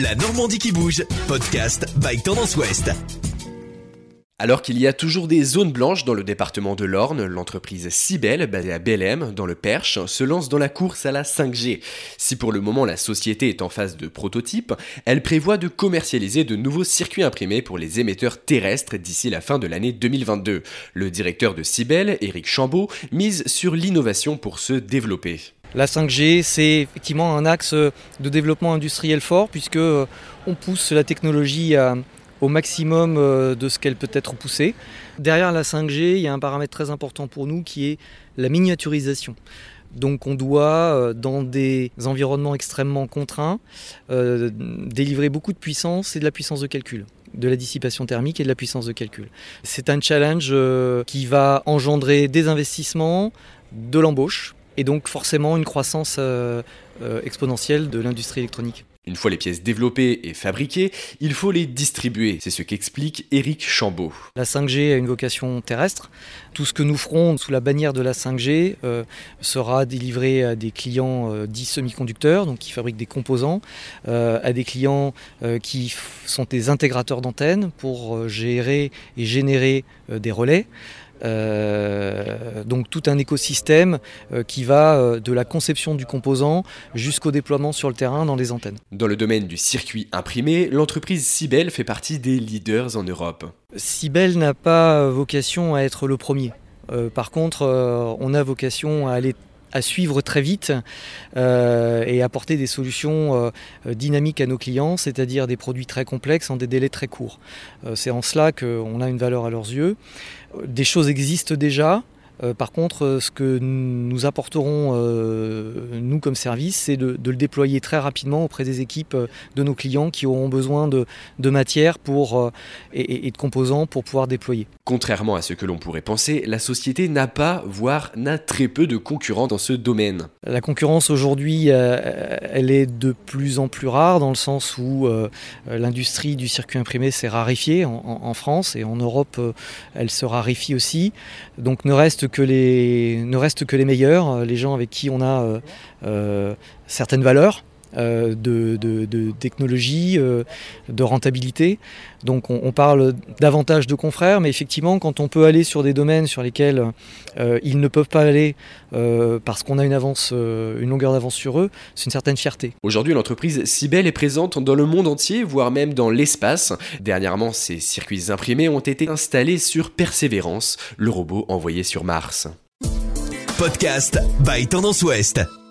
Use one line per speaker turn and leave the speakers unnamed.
La Normandie qui bouge, podcast by Tendance Ouest.
Alors qu'il y a toujours des zones blanches dans le département de l'Orne, l'entreprise Cibel, basée à Bellem, dans le Perche, se lance dans la course à la 5G. Si pour le moment la société est en phase de prototype, elle prévoit de commercialiser de nouveaux circuits imprimés pour les émetteurs terrestres d'ici la fin de l'année 2022. Le directeur de Cibel, Éric Chambaud, mise sur l'innovation pour se développer.
La 5G, c'est effectivement un axe de développement industriel fort puisque euh, on pousse la technologie au maximum euh, de ce qu'elle peut être poussée. Derrière la 5G, il y a un paramètre très important pour nous qui est la miniaturisation. Donc on doit, euh, dans des environnements extrêmement contraints, délivrer beaucoup de puissance et de la puissance de calcul de la dissipation thermique et de la puissance de calcul. C'est un challenge qui va engendrer des investissements, de l'embauche, et donc forcément une croissance euh, euh, exponentielle de l'industrie électronique.
Une fois les pièces développées et fabriquées, il faut les distribuer. C'est ce qu'explique Éric Chambaud.
La 5G a une vocation terrestre. Tout ce que nous ferons sous la bannière de la 5G euh, sera délivré à des clients dits semi-conducteurs, donc qui fabriquent des composants, à des clients qui sont des intégrateurs d'antennes pour gérer et générer des relais. Euh, donc tout un écosystème euh, qui va euh, de la conception du composant jusqu'au déploiement sur le terrain dans les antennes.
Dans le domaine du circuit imprimé, l'entreprise Cibel fait partie des leaders en Europe.
Cibel n'a pas vocation à être le premier. par contre, on a vocation à aller à suivre très vite euh, et apporter des solutions euh, dynamiques à nos clients, c'est-à-dire des produits très complexes en des délais très courts. Euh, c'est en cela qu'on a une valeur à leurs yeux. Des choses existent déjà, euh, par contre, euh, ce que nous apporterons, euh, nous comme service, c'est de, le déployer très rapidement auprès des équipes de nos clients qui auront besoin de, matière pour, et, de composants pour pouvoir déployer.
Contrairement à ce que l'on pourrait penser, la société n'a pas, voire n'a très peu de concurrents dans ce domaine.
La concurrence aujourd'hui, elle est de plus en plus rare dans le sens où l'industrie du circuit imprimé s'est raréfiée en, en, France et en Europe, elle se raréfie aussi. Donc ne reste que les, ne restent que les meilleurs, euh, les gens avec qui on a euh, euh, certaines valeurs. De, technologie, de rentabilité. Donc on, parle davantage de confrères, mais effectivement quand on peut aller sur des domaines sur lesquels ils ne peuvent pas aller parce qu'on a une avance, une longueur d'avance sur eux, c'est une certaine fierté.
Aujourd'hui l'entreprise Cibel est présente dans le monde entier, voire même dans l'espace. Dernièrement, ces circuits imprimés ont été installés sur Persévérance, le robot envoyé sur Mars.
Podcast by Tendance Ouest.